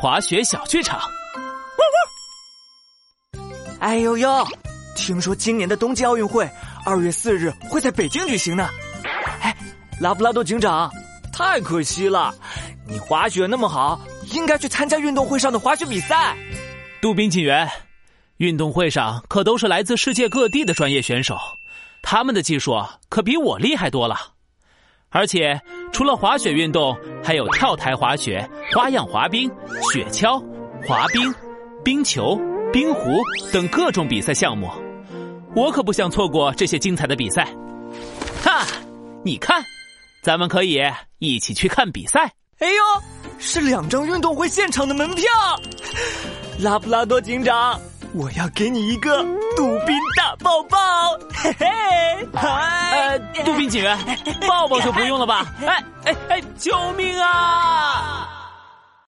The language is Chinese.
滑雪小剧场。哎呦呦，听说今年的冬季奥运会二月四日会在北京举行呢。哎，拉布拉多警长，太可惜了，你滑雪那么好，应该去参加运动会上的滑雪比赛。杜宾警员，运动会上可都是来自世界各地的专业选手，他们的技术可比我厉害多了。而且除了滑雪运动，还有跳台滑雪、花样滑冰、雪橇、滑冰、冰球。冰壶等各种比赛项目，我可不想错过这些精彩的比赛。哈，你看，咱们可以一起去看比赛。哎呦，是两张运动会现场的门票！拉布拉多警长，我要给你一个杜宾大抱抱！嘿嘿，哈，杜宾警员，抱抱就不用了吧？哎哎哎，救命啊！